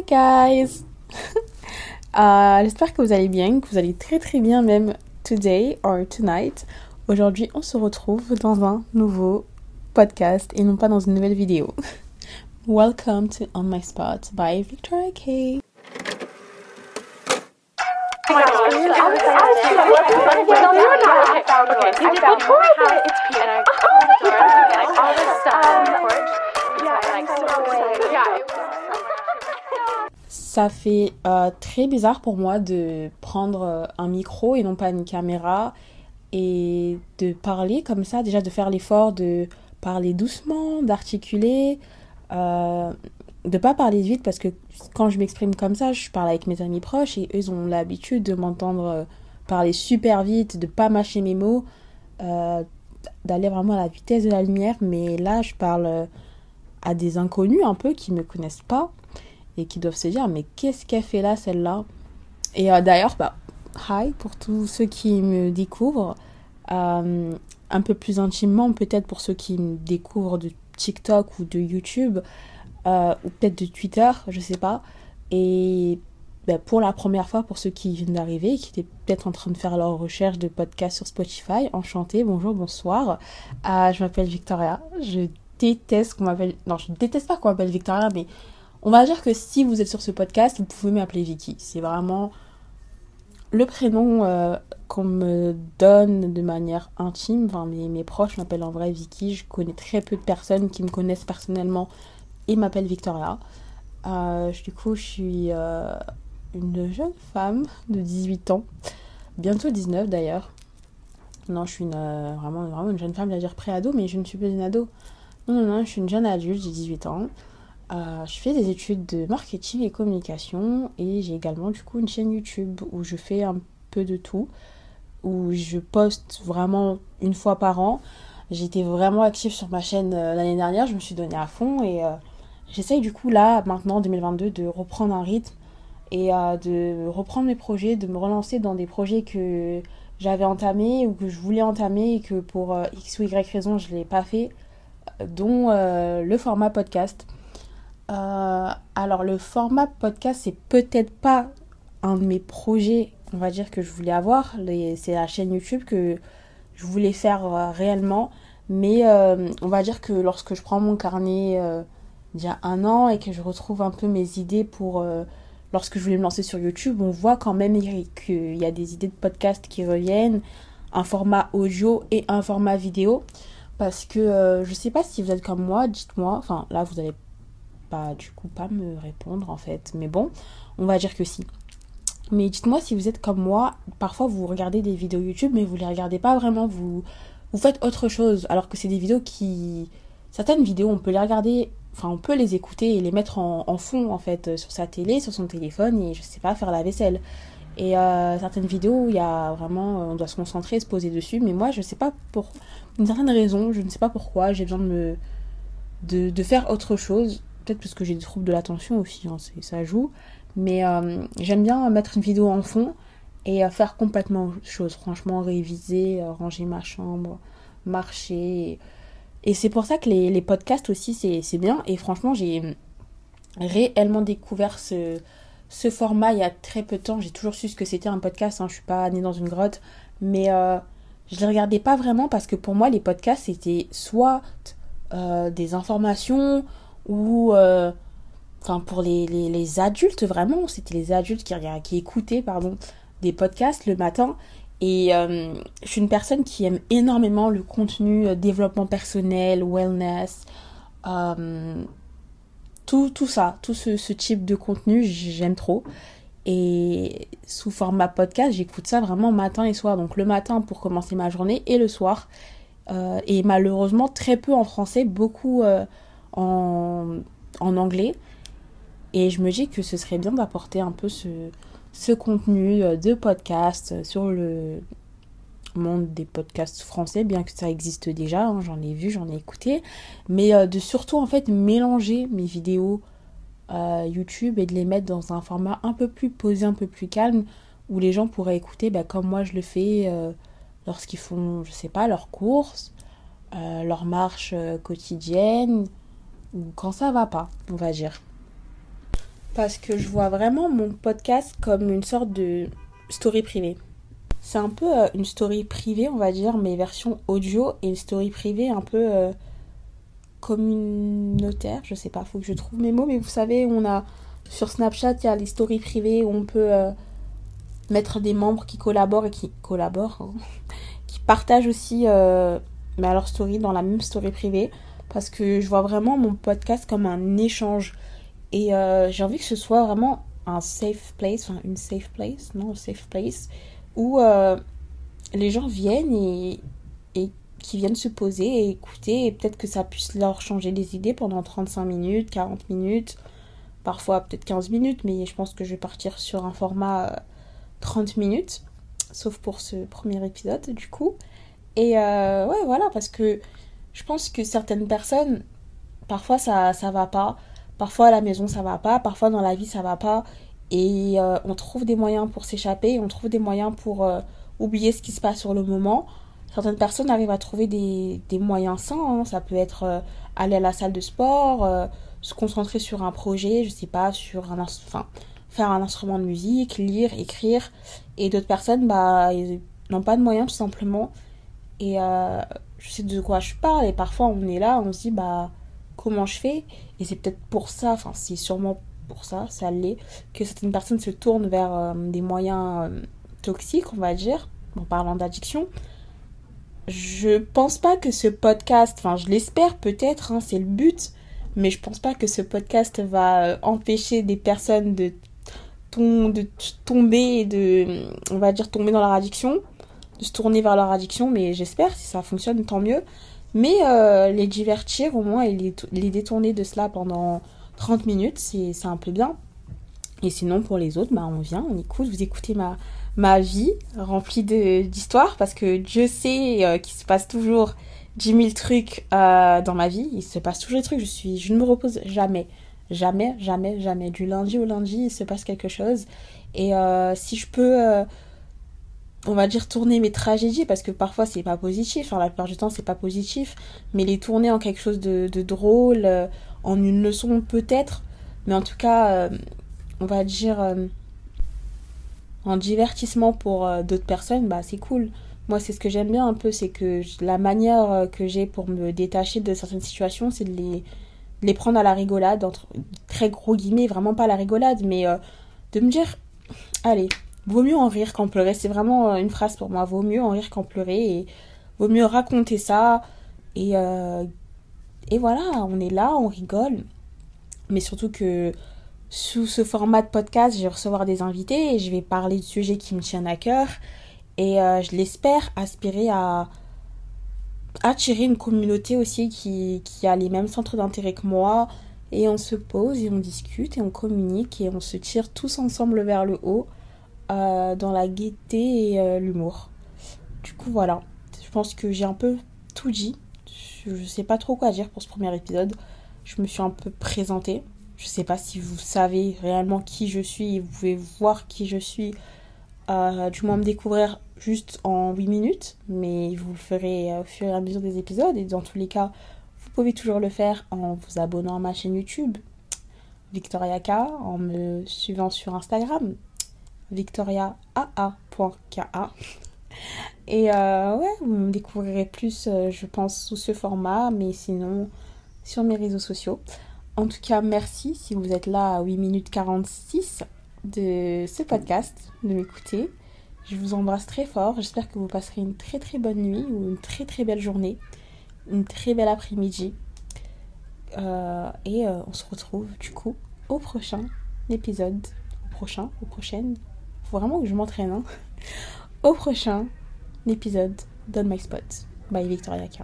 Hi guys! Euh, j'espère que vous allez bien, que vous allez très très bien même today or tonight. Aujourd'hui, on se retrouve dans un nouveau podcast et non pas dans une nouvelle vidéo. Welcome to On My Spot by Victoria K. Ça fait euh, très bizarre pour moi de prendre euh, un micro et non pas une caméra et de parler comme ça, déjà de faire l'effort de parler doucement, d'articuler, euh, de pas parler vite parce que quand je m'exprime comme ça, je parle avec mes amis proches et eux ont l'habitude de m'entendre euh, parler super vite, de pas mâcher mes mots, d'aller vraiment à la vitesse de la lumière. Mais là, je parle à des inconnus un peu qui me connaissent pas et qui doivent se dire mais qu'est-ce qu'elle fait là celle-là? Et d'ailleurs, bah, hi pour tous ceux qui me découvrent. un peu plus intimement, peut-être pour ceux qui me découvrent de TikTok ou de YouTube, euh, ou peut-être de Twitter, je sais pas. Et ben, pour la première fois, pour ceux qui viennent d'arriver, qui étaient peut-être en train de faire leur recherche de podcast sur Spotify, enchanté, bonjour, bonsoir. Euh, je m'appelle Victoria. Je déteste qu'on m'appelle. Non, je déteste pas qu'on m'appelle Victoria, mais on va dire que si vous êtes sur ce podcast, vous pouvez m'appeler Vicky. C'est vraiment le prénom euh, qu'on me donne de manière intime. Enfin, mes, proches m'appellent en vrai Vicky. Je connais très peu de personnes qui me connaissent personnellement et m'appellent Victoria. Euh, du coup, je suis euh, une jeune femme de 18 ans, bientôt 19 d'ailleurs. Non, je suis une, vraiment, vraiment une jeune femme, j'allais dire pré-ado, mais je ne suis pas une ado. Non, non, non, je suis une jeune adulte, j'ai 18 ans. Euh, je fais des études de marketing et communication et j'ai également du coup une chaîne YouTube où je fais un peu de tout, où je poste vraiment une fois par an. J'étais vraiment active sur ma chaîne euh, l'année dernière, je me suis donnée à fond et euh, j'essaye du coup là, maintenant en 2022, de reprendre un rythme et de reprendre mes projets, de me relancer dans des projets que j'avais entamés ou que je voulais entamer et que pour X ou Y raison je ne l'ai pas fait, dont le format podcast. Euh, alors le format podcast, c'est peut-être pas un de mes projets, on va dire, que je voulais avoir. C'est la chaîne YouTube que je voulais faire euh, réellement. Mais euh, on va dire que lorsque je prends mon carnet il y a un an et que je retrouve un peu mes idées pour... lorsque je voulais me lancer sur YouTube, on voit quand même qu'il y a des idées de podcast qui reviennent, un format audio et un format vidéo. Parce que je sais pas si vous êtes comme moi, dites-moi. Enfin, là, vous allez pas du coup pas me répondre en fait. Mais bon, on va dire que si. Mais dites-moi si vous êtes comme moi, parfois vous regardez des vidéos YouTube mais vous les regardez pas vraiment, vous, vous faites autre chose. Alors que c'est des vidéos qui... Certaines vidéos, on peut les regarder, enfin on peut les écouter et les mettre en, fond en fait sur sa télé, sur son téléphone et je sais pas, faire la vaisselle. Et euh, certaines vidéos, il y a vraiment, on doit se concentrer, se poser dessus. Mais moi, je sais pas pour une certaine raison, je ne sais pas pourquoi, j'ai besoin de me, de, de, faire autre chose peut-être parce que j'ai des troubles de l'attention aussi, hein, ça joue. Mais euh, j'aime bien mettre une vidéo en fond et euh, faire complètement autre chose. Franchement, réviser, euh, ranger ma chambre, marcher. Et c'est pour ça que les, podcasts aussi, c'est bien. Et franchement, j'ai réellement découvert ce, ce format il y a très peu de temps. J'ai toujours su ce que c'était un podcast. Hein. Je suis pas née dans une grotte. Mais je ne les regardais pas vraiment parce que pour moi, les podcasts, c'était soit des informations ou euh, pour les, les, adultes vraiment c'était les adultes qui, qui écoutaient pardon des podcasts le matin. Et euh, je suis une personne qui aime énormément le contenu euh, développement personnel wellness tout, tout ça tout ce, ce type de contenu j'aime trop. Et sous format podcast j'écoute ça vraiment matin et soir. Donc le matin pour commencer ma journée et le soir. Et malheureusement très peu en français beaucoup en, anglais. Et je me dis que ce serait bien d'apporter un peu ce, contenu euh, de podcast sur le monde des podcasts français, bien que ça existe déjà, hein, j'en ai vu, j'en ai écouté, mais euh, de surtout en fait mélanger mes vidéos euh, YouTube et de les mettre dans un format un peu plus posé, un peu plus calme, où les gens pourraient écouter bah, comme moi je le fais lorsqu'ils font, je sais pas, leurs courses, leur marche quotidienne, ou quand ça va pas, on va dire. parce que je vois vraiment mon podcast comme une sorte de story privée. C'est un peu euh, une story privée, on va dire, mais version audio et une story privée un peu euh, communautaire. Je sais pas, faut que je trouve mes mots, mais vous savez, on a sur Snapchat, il y a les stories privées où on peut euh, mettre des membres qui collaborent et qui collaborent, hein, qui partagent aussi mais leur story dans la même story privée parce que je vois vraiment mon podcast comme un échange et j'ai envie que ce soit vraiment un safe place, enfin une safe place, non, safe place où euh, les gens viennent et, et qui viennent se poser et écouter et peut-être que ça puisse leur changer les idées pendant 35 minutes, 40 minutes, parfois peut-être 15 minutes, mais je pense que je vais partir sur un format 30 euh, minutes, sauf pour ce premier épisode du coup. Et euh, ouais, voilà, parce que je pense que certaines personnes, parfois ça, ça va pas, parfois à la maison ça va pas, parfois dans la vie ça va pas, et euh, on trouve des moyens pour s'échapper, on trouve des moyens pour euh, oublier ce qui se passe sur le moment. Certaines personnes arrivent à trouver des, des moyens sains, hein. ça peut être euh, aller à la salle de sport, se concentrer sur un projet, je sais pas, sur un enfin, faire un instrument de musique, lire, écrire. Et d'autres personnes, bah, n'ont pas de moyens tout simplement. Et je sais de quoi je parle, et parfois on est là, on se dit, bah, comment je fais? Et c'est peut-être pour ça, enfin, c'est sûrement pour ça, ça l'est, que certaines personnes se tournent vers euh, des moyens euh, toxiques, on va dire, en parlant d'addiction. Je pense pas que ce podcast, enfin je l'espère peut-être, hein, c'est le but, mais je pense pas que ce podcast va euh, empêcher des personnes de, de tomber, de, on va dire, tomber dans leur addiction, se tourner vers leur addiction, mais j'espère, si ça fonctionne, tant mieux. Mais les divertir au moins et les, détourner de cela pendant 30 minutes, c'est un peu bien. Et sinon, pour les autres, bah, on vient, on écoute, vous écoutez ma, vie remplie d'histoires parce que Dieu sait euh, qu'il se passe toujours 10 000 trucs euh, dans ma vie. Il se passe toujours des trucs. Je, suis, je ne me repose jamais. Jamais, jamais, jamais. Du lundi au lundi, il se passe quelque chose. Et euh, si je peux, on va dire, tourner mes tragédies, parce que parfois c'est pas positif, enfin la plupart du temps c'est pas positif, mais les tourner en quelque chose de, drôle, en une leçon peut-être, mais en tout cas, euh, on va dire euh, en divertissement pour euh, d'autres personnes, bah c'est cool. Moi, c'est ce que j'aime bien un peu, c'est que la manière que j'ai pour me détacher de certaines situations, c'est de les, les prendre à la rigolade, entre très gros guillemets, vraiment pas à la rigolade, mais de me dire, allez, vaut mieux en rire qu'en pleurer. C'est vraiment une phrase pour moi, vaut mieux en rire qu'en pleurer, et vaut mieux raconter ça et et voilà, on est là, on rigole. Mais surtout que sous ce format de podcast, je vais recevoir des invités et je vais parler de sujets qui me tiennent à cœur. Et euh, je l'espère aspirer à attirer une communauté aussi qui a les mêmes centres d'intérêt que moi. Et on se pose et on discute et on communique et on se tire tous ensemble vers le haut euh, dans la gaieté et euh, l'humour. Du coup, voilà. Je pense que j'ai un peu tout dit je sais pas trop quoi dire pour ce premier épisode. Je me suis un peu présentée. Je sais pas si vous savez réellement qui je suis vous pouvez voir qui je suis. Euh, du moins me découvrir juste en 8 minutes, mais vous le ferez au fur et à mesure des épisodes. Et dans tous les cas, vous pouvez toujours le faire en vous abonnant à ma chaîne YouTube, VictoriaK, en me suivant sur Instagram, victoriaa.ka. Et euh, ouais, vous me découvrirez plus, euh, je pense, sous ce format, mais sinon sur mes réseaux sociaux. En tout cas, merci si vous êtes là à 8 minutes 46 de ce podcast, de m'écouter. Je vous embrasse très fort. J'espère que vous passerez une très très bonne nuit ou une très très belle journée, une très belle après-midi. Euh, et on se retrouve du coup au prochain épisode. Au prochain, au prochaine. Faut vraiment que je m'entraîne. Hein au prochain épisode d'On My Spot by Victoria K.